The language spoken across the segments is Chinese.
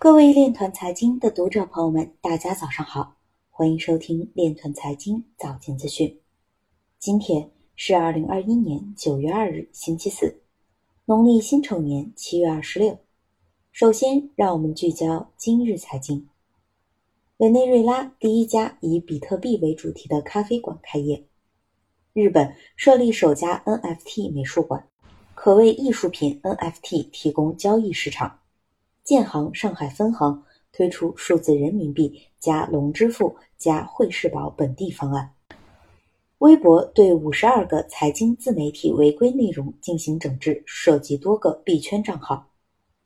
各位链团财经的读者朋友们，大家早上好，欢迎收听链团财经早间资讯。今天是二零二一年九月二日，星期四，农历辛丑年七月二十六。首先，让我们聚焦今日财经。委内瑞拉第一家以比特币为主题的咖啡馆开业。日本设立首家 NFT 美术馆，可为艺术品 NFT 提供交易市场。建行上海分行推出数字人民币加龙支付加汇世宝本地方案。微博对五十二个财经自媒体违规内容进行整治，涉及多个币圈账号。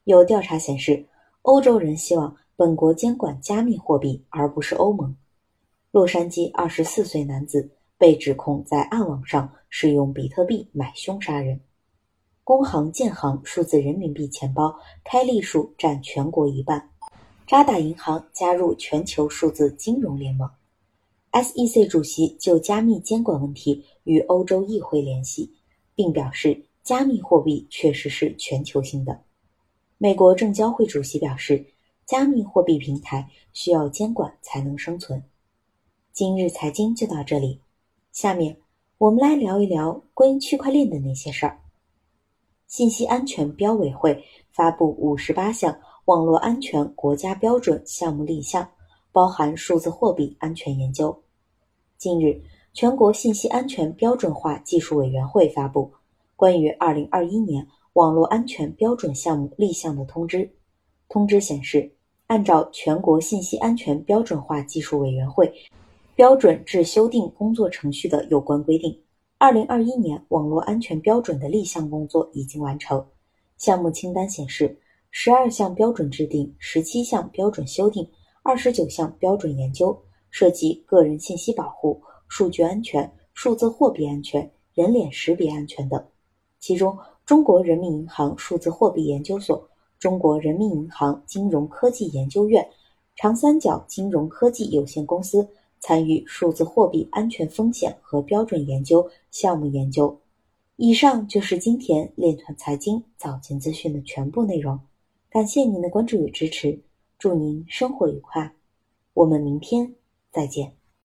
有调查显示，欧洲人希望本国监管加密货币，而不是欧盟。洛杉矶二十四岁男子。被指控在暗网上使用比特币买凶杀人。工行、建行数字人民币钱包开立数占全国一半。渣打银行加入全球数字金融联盟。SEC 主席就加密监管问题与欧洲议会联系，并表示加密货币确实是全球性的。美国证交会主席表示，加密货币平台需要监管才能生存。今日财经就到这里。下面我们来聊一聊关于区块链的那些事儿。信息安全标委会发布五十八项网络安全国家标准项目立项，包含数字货币安全研究。近日，全国信息安全标准化技术委员会发布关于二零二一年网络安全标准项目立项的通知。通知显示，按照全国信息安全标准化技术委员会。标准制修订工作程序的有关规定，二零二一年网络安全标准的立项工作已经完成。项目清单显示，十二项标准制定，十七项标准修订，二十九项标准研究，涉及个人信息保护、数据安全、数字货币安全、人脸识别安全等。其中，中国人民银行数字货币研究所、中国人民银行金融科技研究院、长三角金融科技有限公司。参与数字货币安全风险和标准研究项目研究。以上就是今天链团财经早间资讯的全部内容，感谢您的关注与支持，祝您生活愉快，我们明天再见。